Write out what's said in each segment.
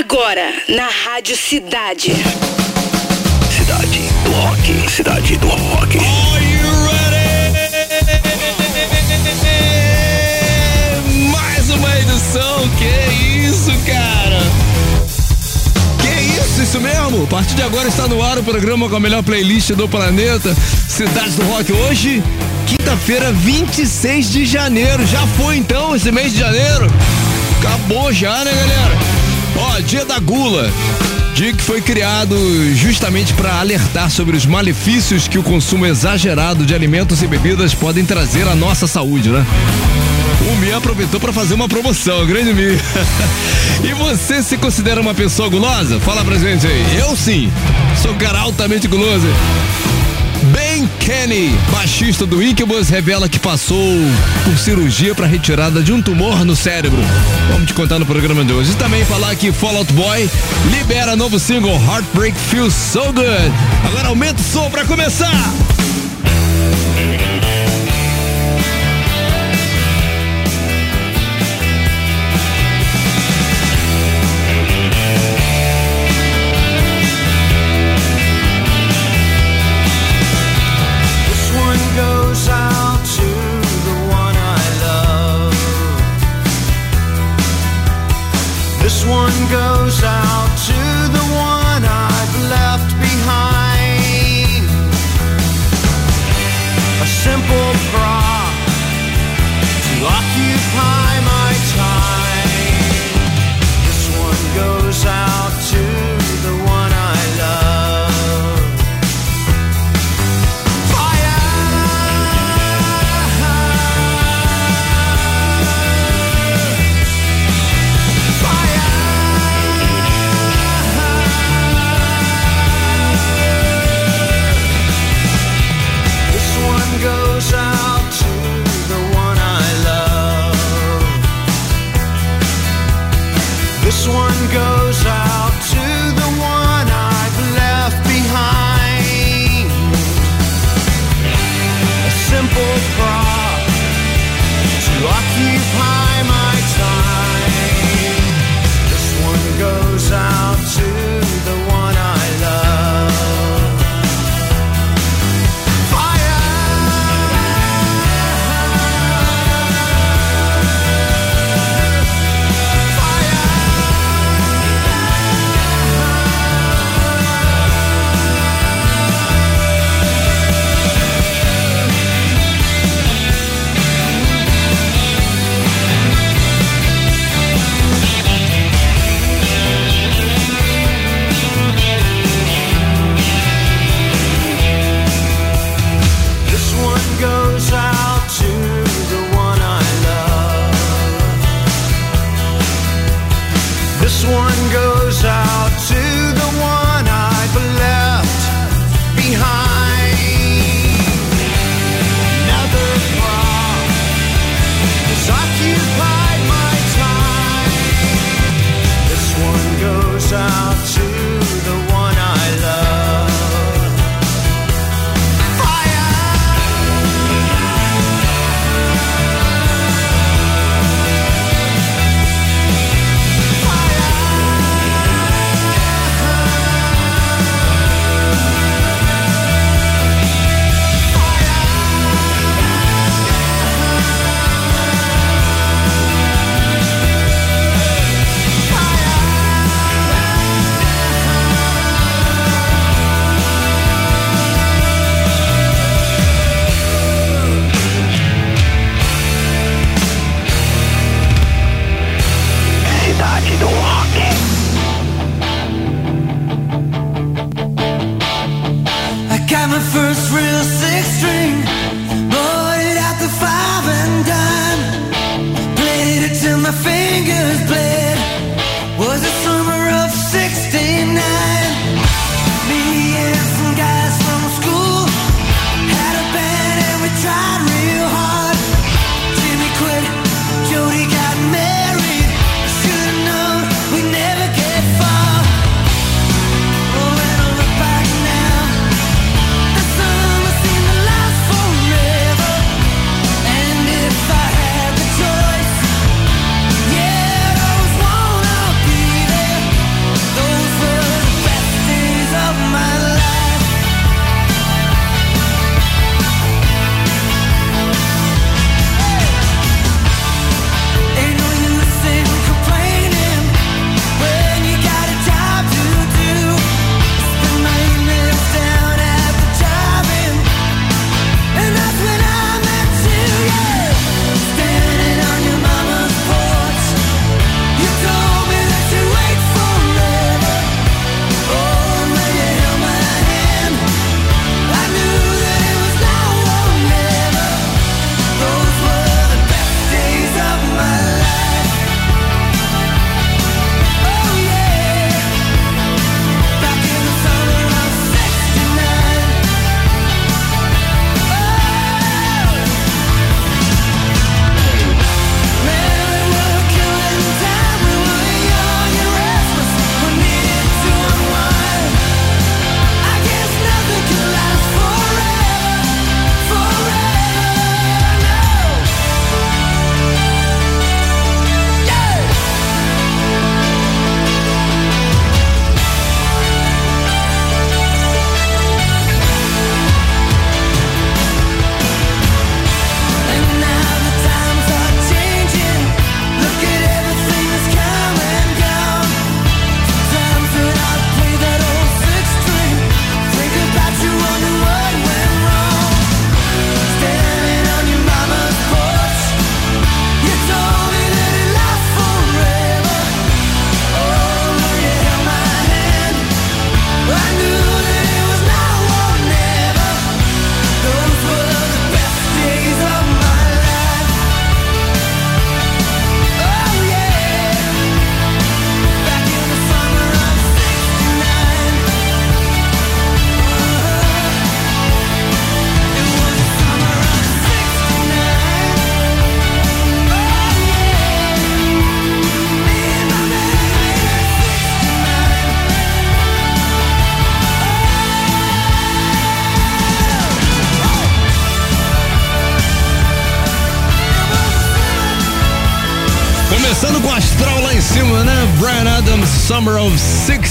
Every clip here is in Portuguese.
Agora, na Rádio Cidade. Cidade do Rock. Cidade do Rock. Are you ready? Mais uma edição, que isso, cara? Que isso, isso mesmo? A partir de agora está no ar o programa com a melhor playlist do planeta, Cidade do Rock. Hoje, quinta-feira, 26 de janeiro. Já foi então esse mês de janeiro? Acabou já, né, galera? Ó, dia da gula. Dia que foi criado justamente para alertar sobre os malefícios que o consumo exagerado de alimentos e bebidas podem trazer à nossa saúde, né? O Mi aproveitou para fazer uma promoção, grande Mi. e você se considera uma pessoa gulosa? Fala pra gente aí. Eu sim, sou um cara altamente guloso. Kenny, baixista do Incubus, revela que passou por cirurgia para retirada de um tumor no cérebro. Vamos te contar no programa de hoje. E também falar que Fallout Boy libera novo single Heartbreak Feels So Good. Agora aumenta o som para começar. Out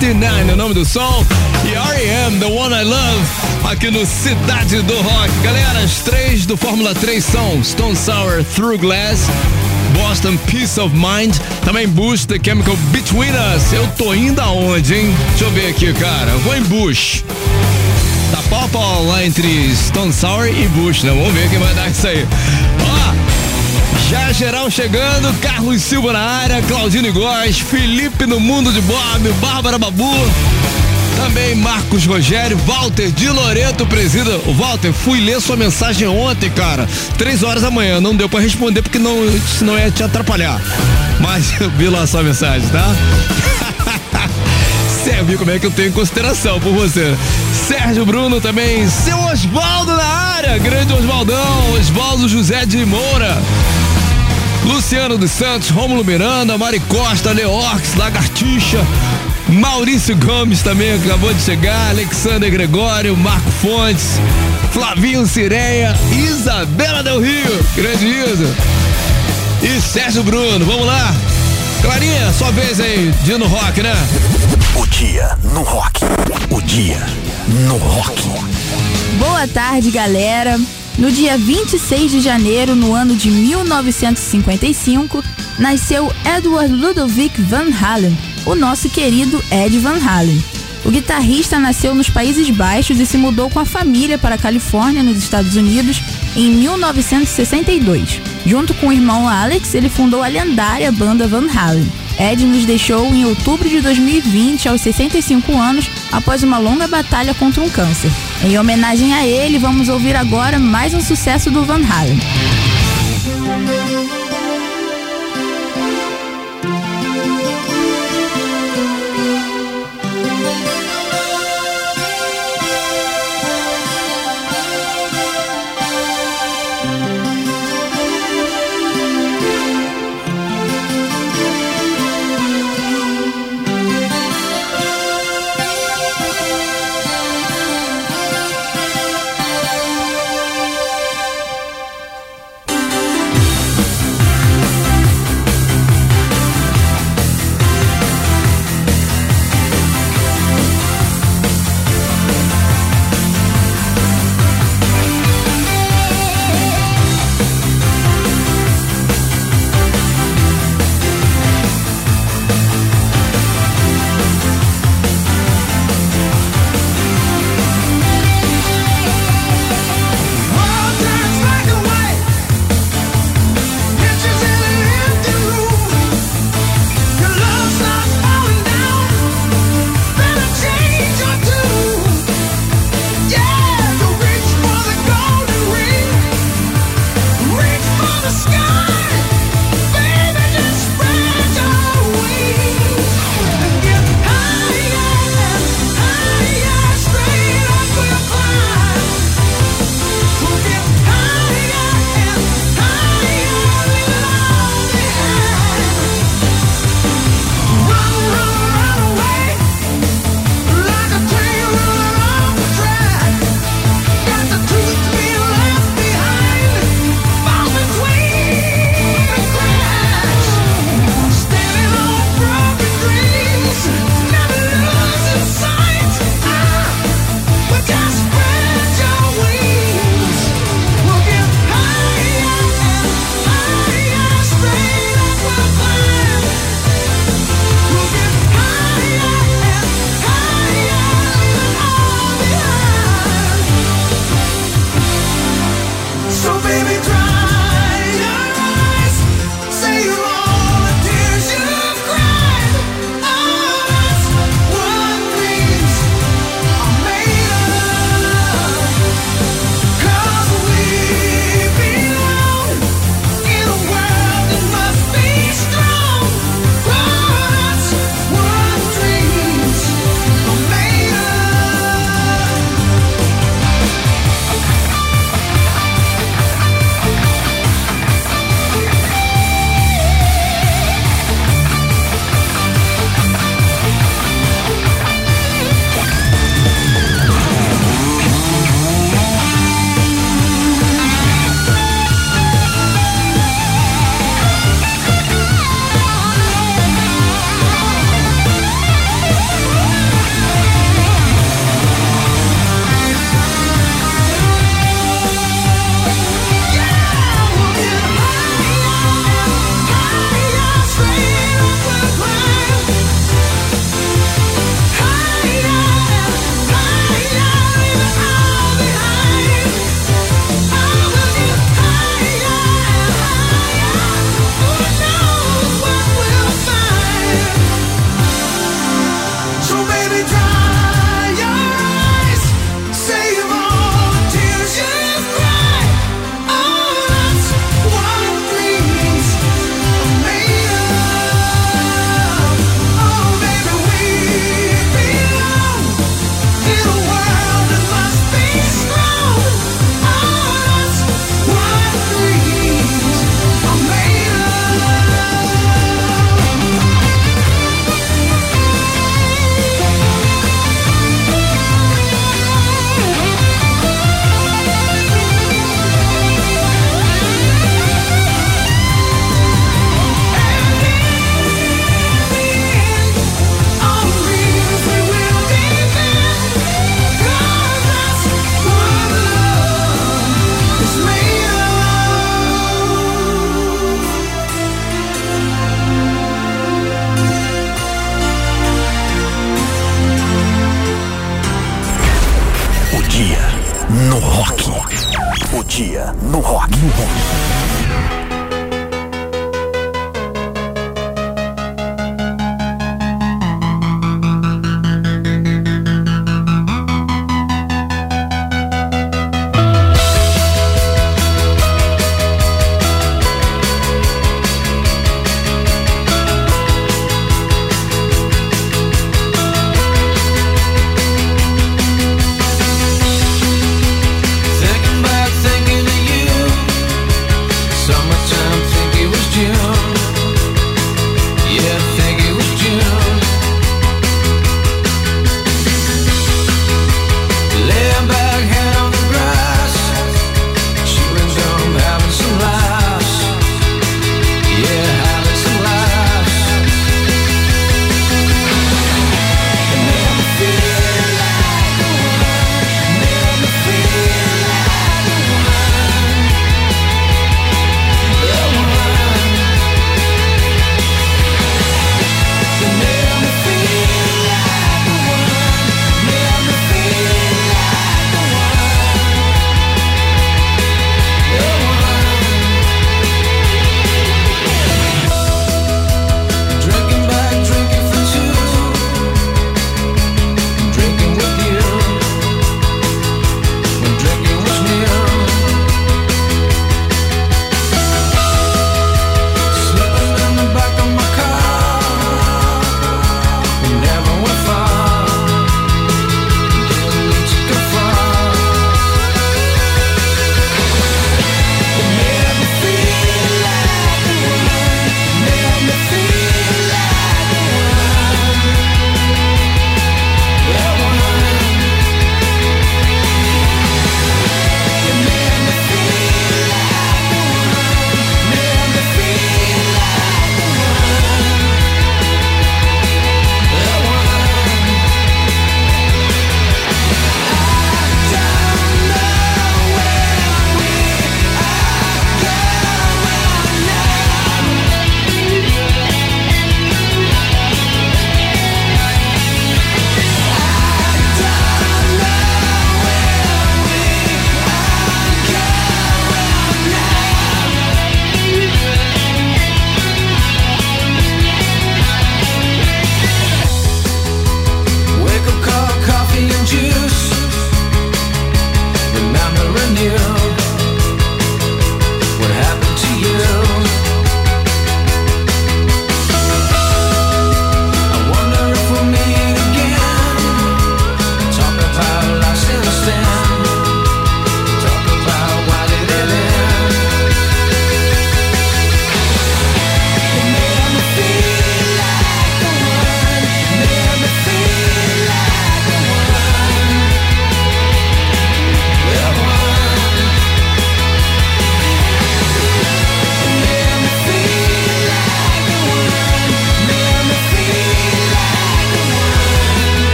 69, é o nome do som. E R.E.M., The One I Love, aqui no Cidade do Rock. Galera, as três do Fórmula 3 são Stone Sour, Through Glass, Boston Peace of Mind, também Bush, The Chemical Between Us. Eu tô indo aonde, hein? Deixa eu ver aqui, cara. Vou em Bush. Tá pau a pau lá entre Stone Sour e Bush, né? Vamos ver quem vai dar isso aí. Já geral chegando, Carlos Silva na área, Claudine Góes, Felipe no Mundo de Bob, Bárbara Babu. Também Marcos Rogério, Walter de Loreto presida. Walter, fui ler sua mensagem ontem, cara. Três horas da manhã. Não deu para responder porque não, senão ia te atrapalhar. Mas eu vi lá sua mensagem, tá? Viu como é que eu tenho consideração por você. Sérgio Bruno também, seu Osvaldo na área, grande Osvaldão, Osvaldo José de Moura. Luciano dos Santos, Rômulo Miranda, Mari Costa, Leorx, Lagartixa, Maurício Gomes também acabou de chegar, Alexander Gregório, Marco Fontes, Flavinho Cireia, Isabela Del Rio, grande Isa. E Sérgio Bruno, vamos lá. Clarinha, sua vez aí, dia no rock, né? O dia no rock. O dia no rock. Boa tarde, galera. No dia 26 de janeiro, no ano de 1955, nasceu Edward Ludovic Van Halen, o nosso querido Ed Van Halen. O guitarrista nasceu nos Países Baixos e se mudou com a família para a Califórnia, nos Estados Unidos, em 1962. Junto com o irmão Alex, ele fundou a lendária banda Van Halen. Ed nos deixou em outubro de 2020, aos 65 anos, após uma longa batalha contra um câncer. Em homenagem a ele, vamos ouvir agora mais um sucesso do Van Halen.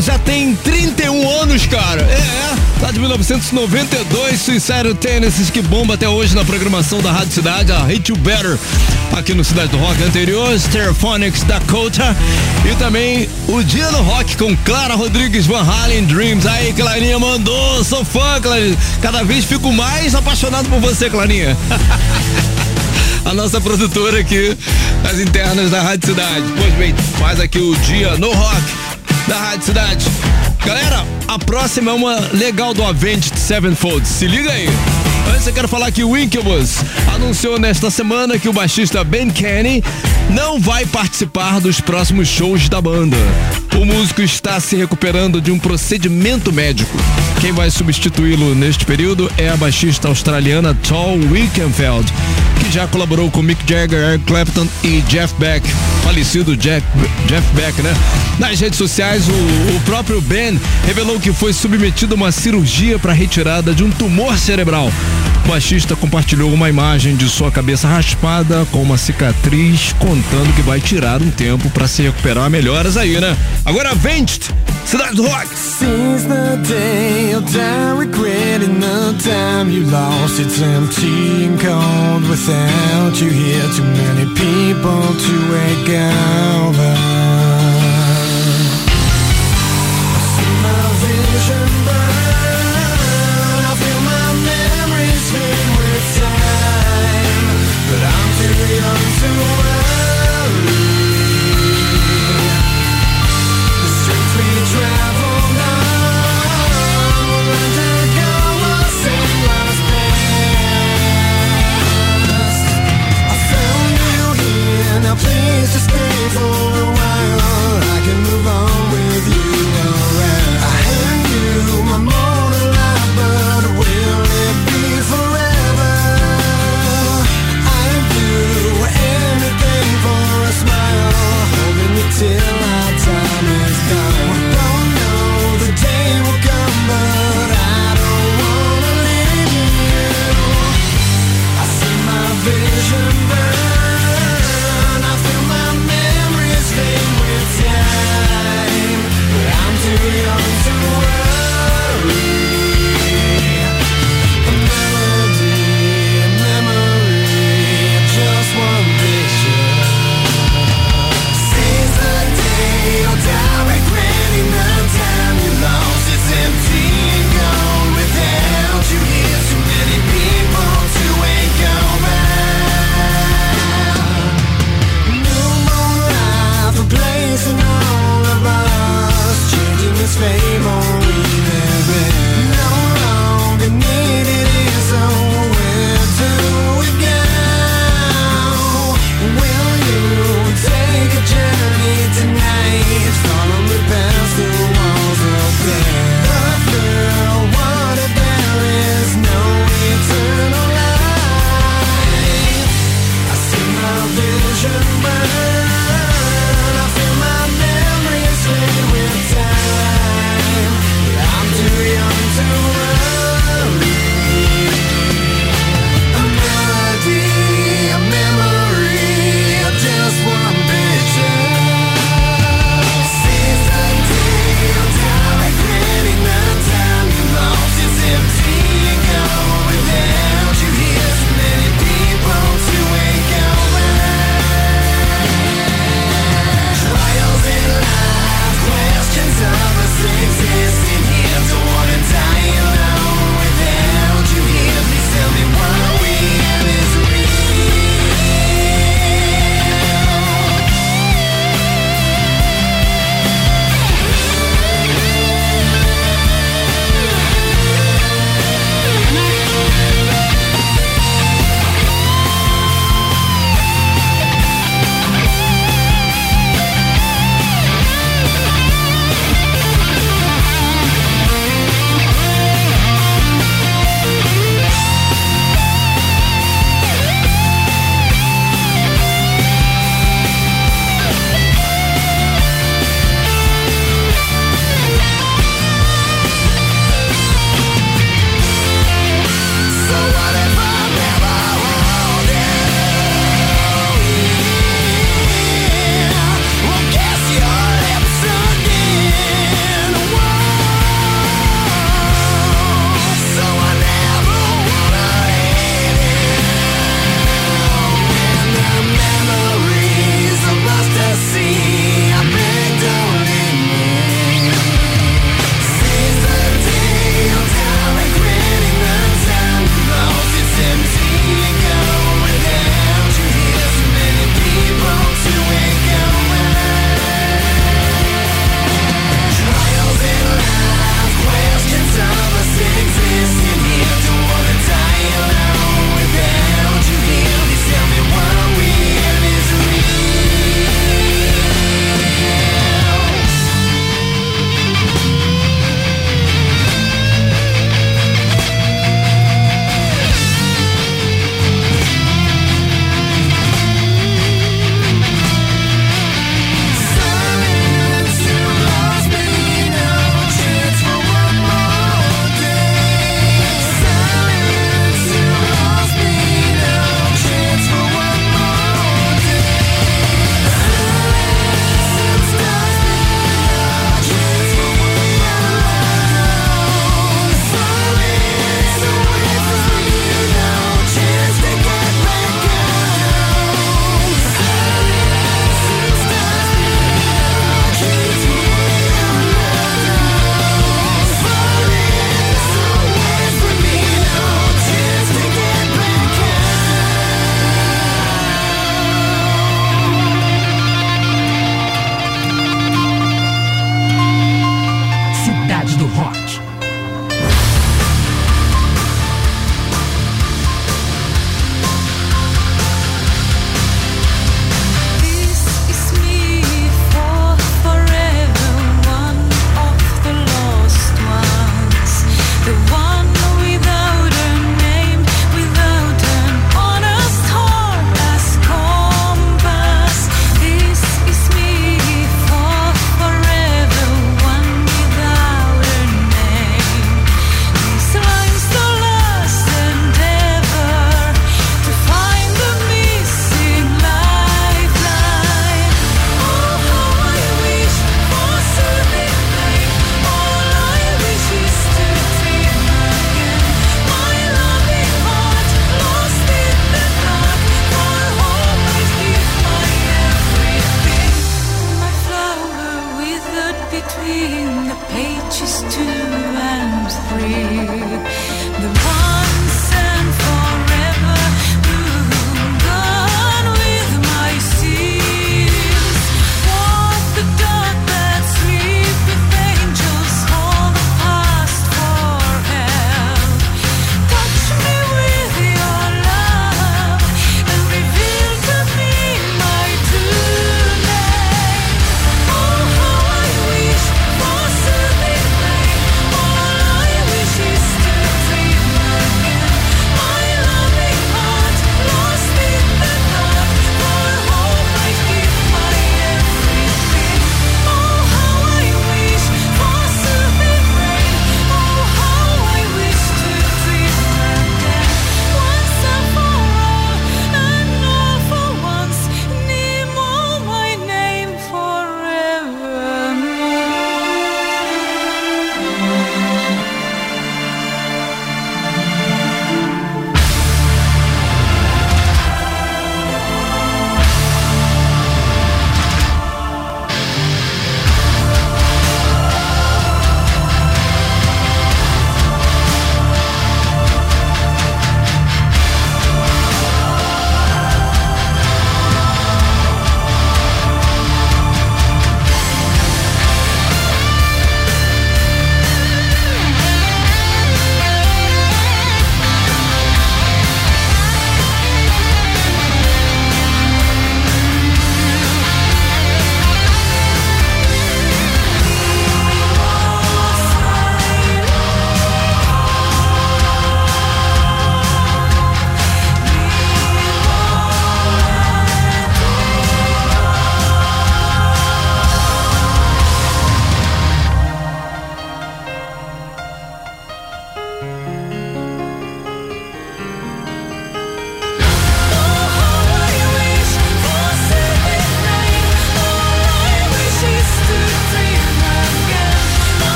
Já tem 31 anos, cara? É, é. Lá de 1992, Suicide Tennis, que bomba até hoje na programação da Rádio Cidade, a Hate You Better, aqui no Cidade do Rock anterior, Stereophonics Dakota, e também o Dia no Rock com Clara Rodrigues Van Halen Dreams. Aí, Clarinha mandou, sou fã, Clarinha. Cada vez fico mais apaixonado por você, Clarinha. a nossa produtora aqui, as internas da Rádio Cidade. Pois bem, faz aqui o dia no rock da Rádio Cidade. Galera, a próxima é uma legal do Avenged Sevenfold. Se liga aí. Antes eu quero falar que o Incubus anunciou nesta semana que o baixista Ben Kenny não vai participar dos próximos shows da banda. O músico está se recuperando de um procedimento médico. Quem vai substituí-lo neste período é a baixista australiana Tol Wickenfeld, que já colaborou com Mick Jagger, Eric Clapton e Jeff Beck, falecido Jack, Jeff Beck, né? Nas redes sociais, o, o próprio Ben revelou que foi submetido a uma cirurgia para retirada de um tumor cerebral. O baixista compartilhou uma imagem de sua cabeça raspada com uma cicatriz, contando que vai tirar um tempo para se recuperar. Melhoras aí, né? Agora, Avenged, Cidade do Rock. Since the day of time, regretting the time you lost, it's empty and cold you here. Too many people to wake over. just it's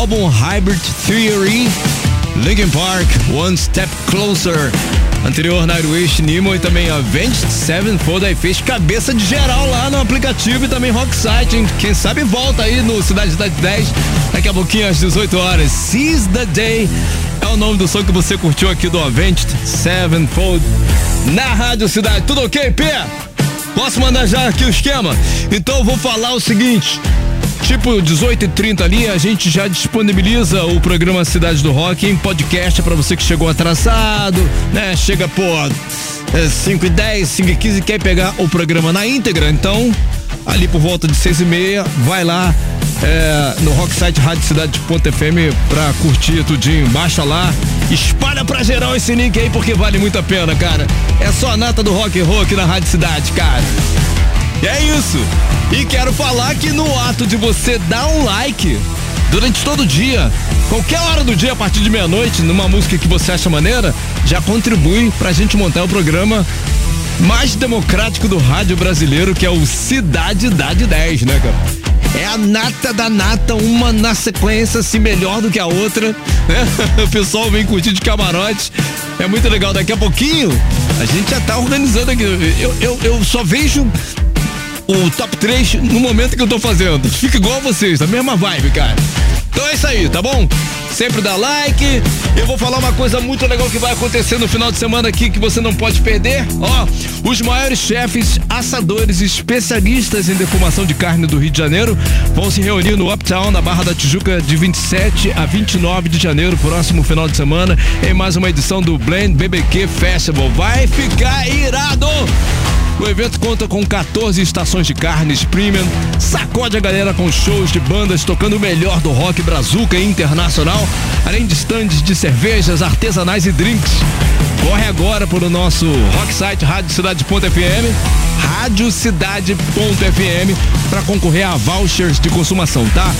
álbum Hybrid Theory, Linkin Park, One Step Closer. Anterior Nightwish, Nemo e também Avenged Sevenfold aí fez cabeça de geral lá no aplicativo e também Rocksite, hein? Quem sabe volta aí no Cidade Cidade 10 daqui a pouquinho às 18 horas. Seize the Day é o nome do som que você curtiu aqui do Avenged Sevenfold na Rádio Cidade. Tudo ok, Pé? Posso mandar já aqui o esquema? Então eu vou falar o seguinte. Tipo 18 e 30 ali, a gente já disponibiliza o programa Cidade do Rock em podcast para você que chegou atrasado, né? Chega, pô, é 5 e 10, 5 e 15 quer pegar o programa na íntegra, então ali por volta de 6 e meia, vai lá é, no Rocksite Rádio Cidade.fm pra curtir tudinho. Baixa lá, espalha pra geral esse link aí porque vale muito a pena, cara. É só a nata do rock and roll aqui na Rádio Cidade, cara. E é isso. E quero falar que no ato de você dar um like durante todo o dia, qualquer hora do dia, a partir de meia-noite, numa música que você acha maneira, já contribui pra gente montar o programa mais democrático do rádio brasileiro, que é o Cidade Dade 10, né, cara? É a nata da nata, uma na sequência, assim, melhor do que a outra. Né? O pessoal vem curtir de camarote. É muito legal. Daqui a pouquinho, a gente já tá organizando aqui. Eu, eu, eu só vejo o top 3 no momento que eu tô fazendo. Fica igual a vocês, a mesma vibe, cara. Então é isso aí, tá bom? Sempre dá like. Eu vou falar uma coisa muito legal que vai acontecer no final de semana aqui que você não pode perder. Ó, os maiores chefes, assadores especialistas em defumação de carne do Rio de Janeiro vão se reunir no Uptown, na Barra da Tijuca, de 27 a 29 de janeiro, próximo final de semana, em mais uma edição do Blend BBQ Festival. Vai ficar irado! O evento conta com 14 estações de carnes premium, sacode a galera com shows de bandas tocando o melhor do rock brazuca e internacional, além de stands de cervejas artesanais e drinks. Corre agora para o nosso rock site Rádio Cidade.fm, radiocidade.fm para concorrer a vouchers de consumação, tá?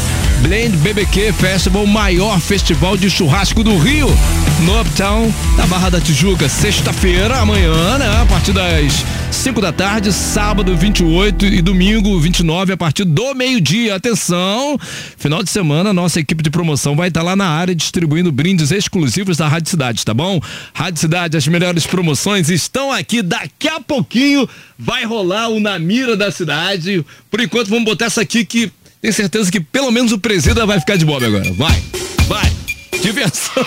Blend BBQ Festival, maior festival de churrasco do Rio, no Uptown, da Barra da Tijuca, sexta-feira, amanhã, né? A partir das 5 da tarde, sábado 28 e domingo 29 a partir do meio-dia. Atenção! Final de semana, nossa equipe de promoção vai estar lá na área distribuindo brindes exclusivos da Rádio Cidade, tá bom? Rádio Cidade, as melhores promoções estão aqui. Daqui a pouquinho vai rolar o Na Mira da Cidade. Por enquanto, vamos botar essa aqui que tenho certeza que pelo menos o presida vai ficar de bob agora. Vai, vai. Diversão.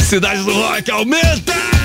Cidade do Rock aumenta!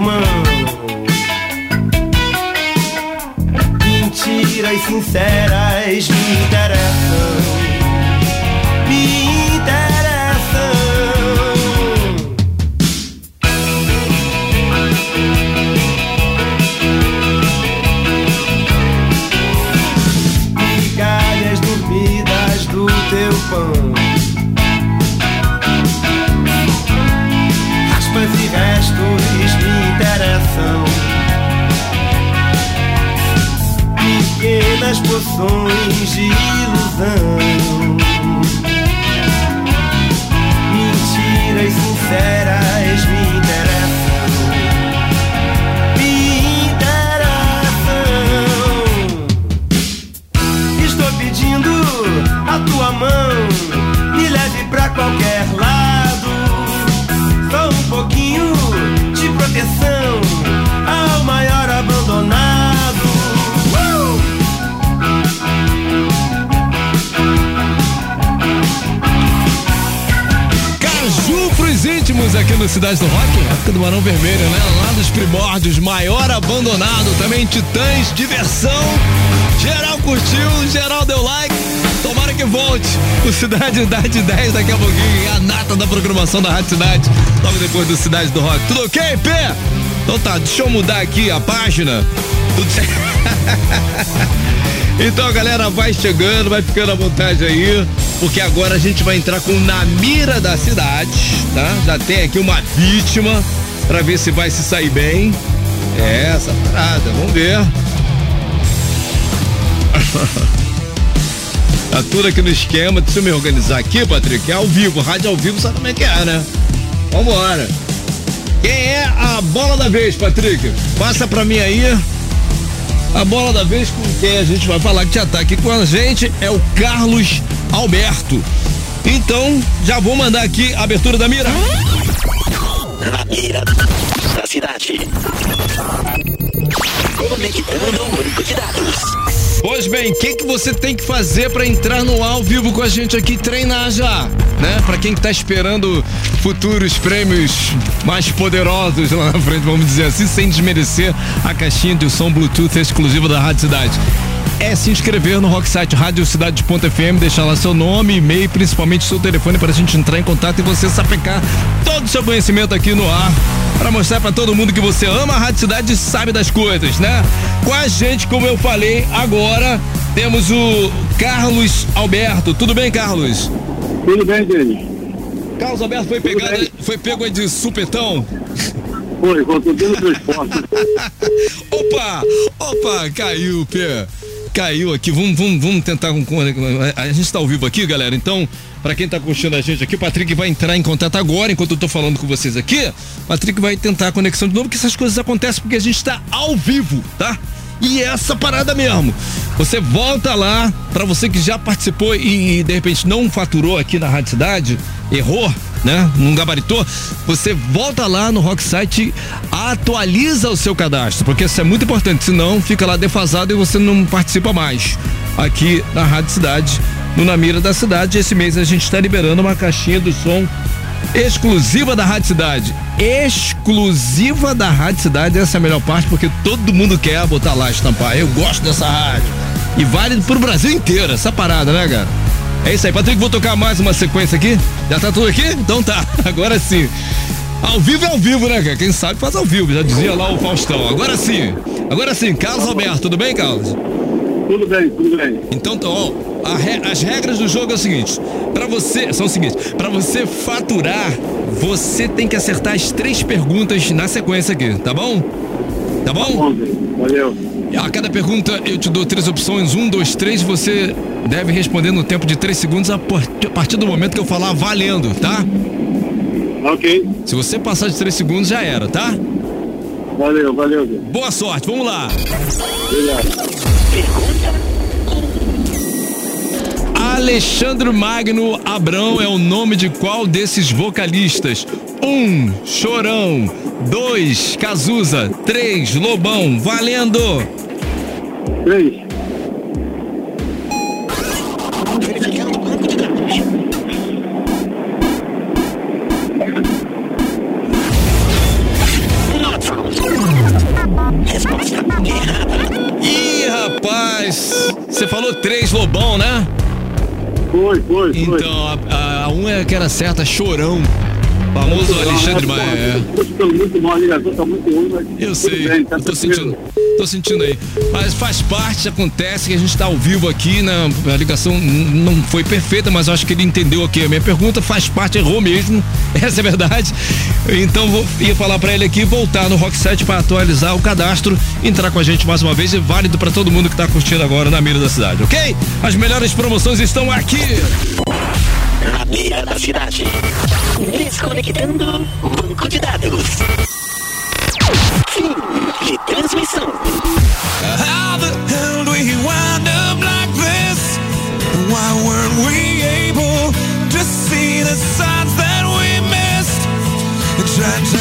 Irmão. Mentiras sinceras me interessam. Poções de ilusão. No Cidade do Rock, época do Barão Vermelho, né? Lá dos primórdios, maior abandonado, também Titãs, diversão. Geral curtiu, geral deu like. Tomara que volte. O Cidade de 10 daqui a pouquinho. É a nata da programação da Rádio Cidade. Logo depois do Cidade do Rock. Tudo ok, P? Então tá, deixa eu mudar aqui a página. Tudo. Então galera vai chegando, vai ficando à vontade aí, porque agora a gente vai entrar com na mira da cidade, tá? Já tem aqui uma vítima pra ver se vai se sair bem. É essa parada, vamos ver. tá tudo aqui no esquema, deixa eu me organizar aqui, Patrick. É ao vivo, rádio ao vivo, sabe como é que é, né? Vambora. Quem é a bola da vez, Patrick? Passa pra mim aí. A bola da vez com quem a gente vai falar que já tá aqui com a gente é o Carlos Alberto. Então, já vou mandar aqui a abertura da mira. Na mira da cidade. Conectando o banco de dados. Pois bem, o que, que você tem que fazer para entrar no ao vivo com a gente aqui treinar já, né? Para quem que tá esperando futuros prêmios mais poderosos lá na frente, vamos dizer assim, sem desmerecer a caixinha de som Bluetooth exclusiva da Rádio Cidade. É se inscrever no Rocksite Rádio Cidade.fm, deixar lá seu nome, e-mail, principalmente seu telefone para a gente entrar em contato e você sapecar todo o seu conhecimento aqui no ar para mostrar para todo mundo que você ama a Rádio Cidade e sabe das coisas, né? Com a gente, como eu falei, agora temos o Carlos Alberto. Tudo bem, Carlos? Tudo bem, Denis? Carlos Alberto foi pegado, foi pego de supetão. Foi, voltou dentro do esporte. Opa! Opa! Caiu, Pê. Caiu aqui. Vamos, vamos, vamos tentar com. A gente está ao vivo aqui, galera. Então, para quem tá curtindo a gente aqui, o Patrick vai entrar em contato agora, enquanto eu tô falando com vocês aqui. O Patrick vai tentar a conexão de novo, porque essas coisas acontecem porque a gente tá ao vivo, tá? E é essa parada mesmo. Você volta lá, para você que já participou e, e, de repente não faturou aqui na Rádio Cidade, errou, né? Não gabaritou, você volta lá no Rock Site, atualiza o seu cadastro, porque isso é muito importante, senão fica lá defasado e você não participa mais aqui na Rádio Cidade, no Na Mira da Cidade. Esse mês a gente está liberando uma caixinha do som exclusiva da Rádio Cidade. Exclusiva da Rádio Cidade, essa é a melhor parte, porque todo mundo quer botar lá, estampar. Eu gosto dessa rádio. E vale pro Brasil inteiro, essa parada, né, cara? É isso aí, Patrick, vou tocar mais uma sequência aqui. Já tá tudo aqui? Então tá, agora sim. Ao vivo é ao vivo, né, cara? Quem sabe faz ao vivo, já dizia lá o Faustão. Agora sim, agora sim, Carlos Alberto, tudo bem, Carlos? Tudo bem, tudo bem. Então, tá, ó, re- as regras do jogo é o seguinte: para você são o seguinte, para você faturar, você tem que acertar as três perguntas na sequência aqui, tá bom? Tá bom? Valeu. A cada pergunta eu te dou três opções, um, dois, três, você deve responder no tempo de três segundos a par- a partir do momento que eu falar valendo, tá? Ok. Se você passar de três segundos já era, tá? Valeu, valeu. Boa sorte, vamos lá. Obrigado. Alexandre Magno Abrão é o nome de qual desses vocalistas? Um, Chorão. Dois, Cazuza. Três, Lobão. Valendo! Três. Ih, rapaz! Você falou três, Lobão, né? Foi, foi, foi. Então, a, a, a um é que era certa, Chorão. Famoso Alexandre Magno. É. Mas. Eu sei, tá eu tô sentindo, tô sentindo aí. Mas faz parte, acontece que a gente tá ao vivo aqui, né? A ligação não foi perfeita, mas eu acho que ele entendeu aqui a minha pergunta, faz parte, errou mesmo, essa é a verdade. Então vou ia falar pra ele aqui, voltar no Rock 7 pra atualizar o cadastro, entrar com a gente mais uma vez e válido pra todo mundo que tá curtindo agora na mira da cidade, ok? As melhores promoções estão aqui. Na beira da cidade. Desconectando banco de dados. Fim de transmissão. How the hell do we wind up like this? Why weren't we able to see the signs that we missed? Try to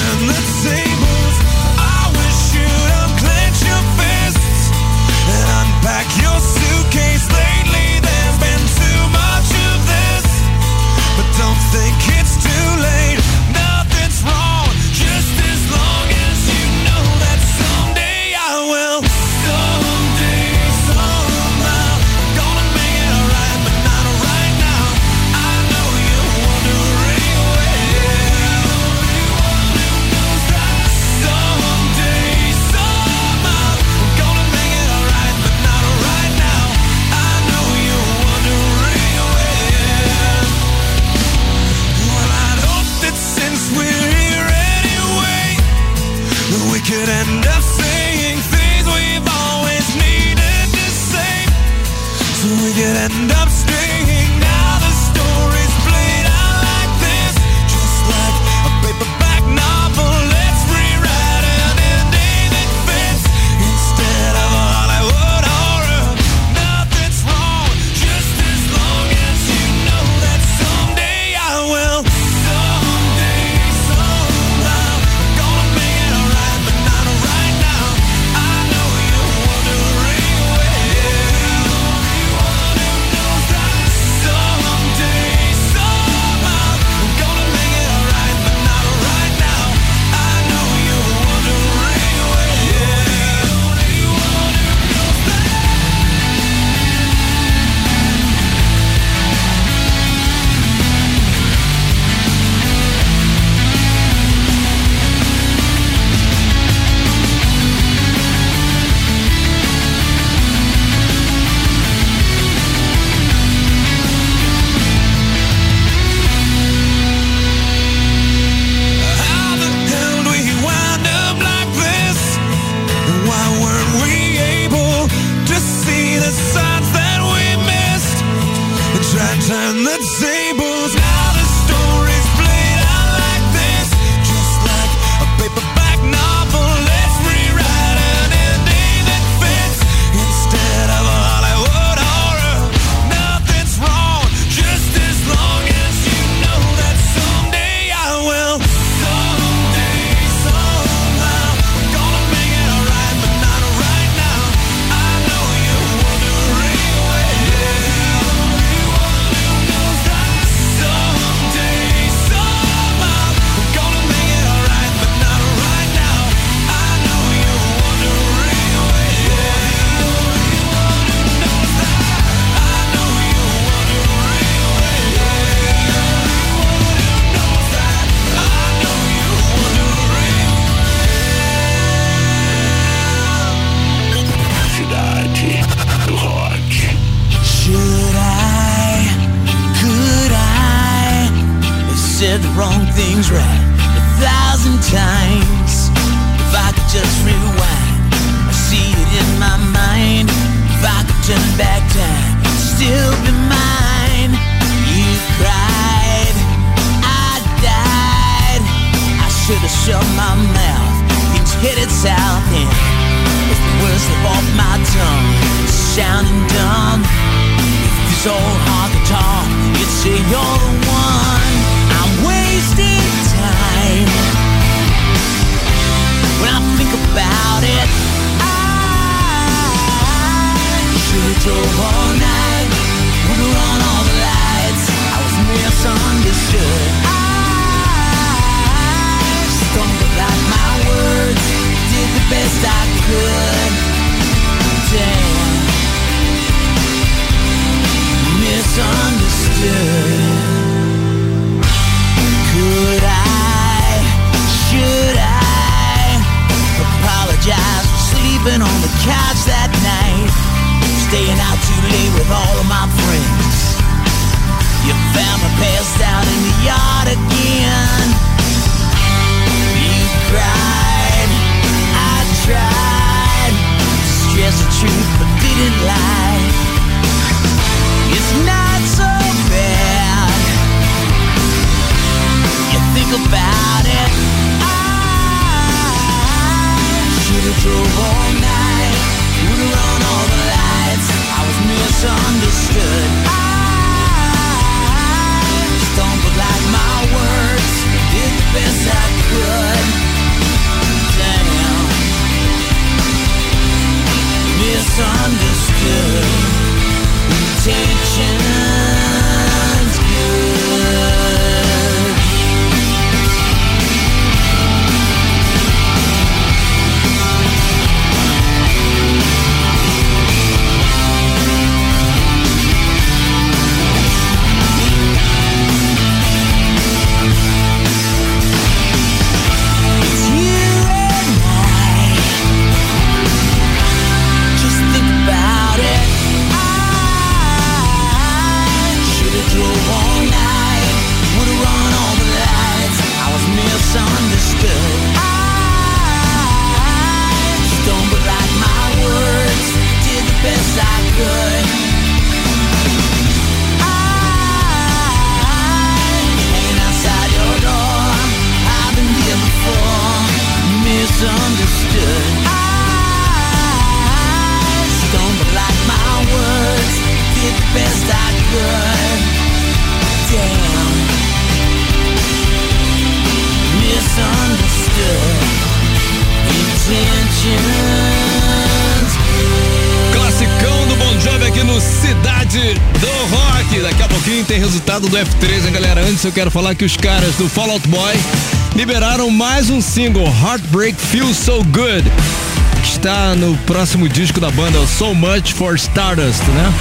do F3, hein, galera? Antes eu quero falar que os caras do Fall Out Boy liberaram mais um single, Heartbreak Feels So Good, que está no próximo disco da banda, So Much for Stardust, né?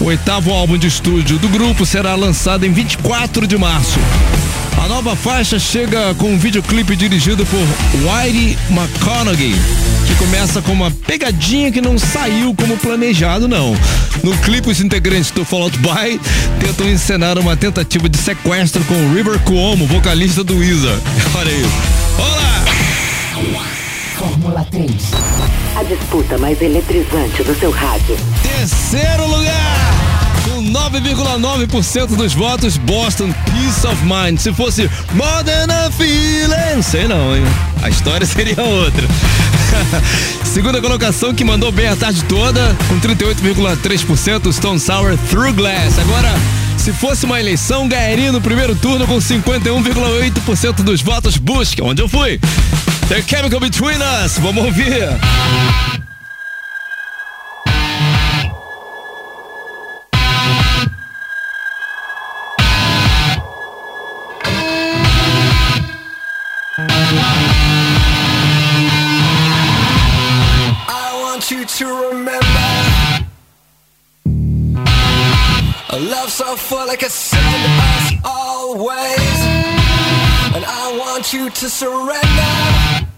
O oitavo álbum de estúdio do grupo será lançado em 24 de março. A nova faixa chega com um videoclipe dirigido por Whitey McConaughey, que começa com uma pegadinha que não saiu como planejado, não. No clipe, os integrantes do Fall Out Boy tentam encenar uma tentativa de sequestro com o River Cuomo, vocalista do Weezer. Olha aí. Olá! Fórmula 3. A disputa mais eletrizante do seu rádio. Terceiro lugar! Com 9,9% dos votos, Boston Peace of Mind. Se fosse More Than a Feeling, sei não, hein? A história seria outra. Segunda colocação que mandou bem a tarde toda, com 38,3%, Stone Sour Through Glass. Agora, se fosse uma eleição, ganharia no primeiro turno com 51,8% dos votos. Busque, onde eu fui. The Chemical Between Us, vamos ouvir. A love so full it could send us always. And I want you to surrender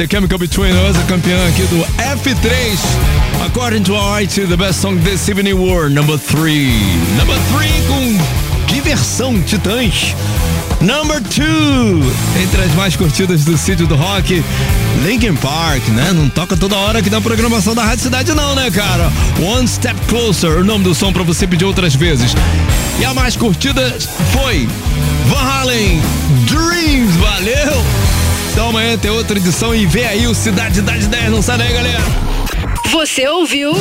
The Chemical Between Us, a campeã aqui do F3. According to our IT, the best song this evening were number 3. Number 3 com diversão, titãs. Number 2, entre as mais curtidas do sítio do rock, Linkin Park, né? Não toca toda hora aqui na programação da Rádio Cidade não, né, cara? One Step Closer, o nome do som pra você pedir outras vezes. E a mais curtida foi Van Halen, Dreams, valeu! Então amanhã tem outra edição e vê aí o Cidade das 10, não sai daí, galera! Você ouviu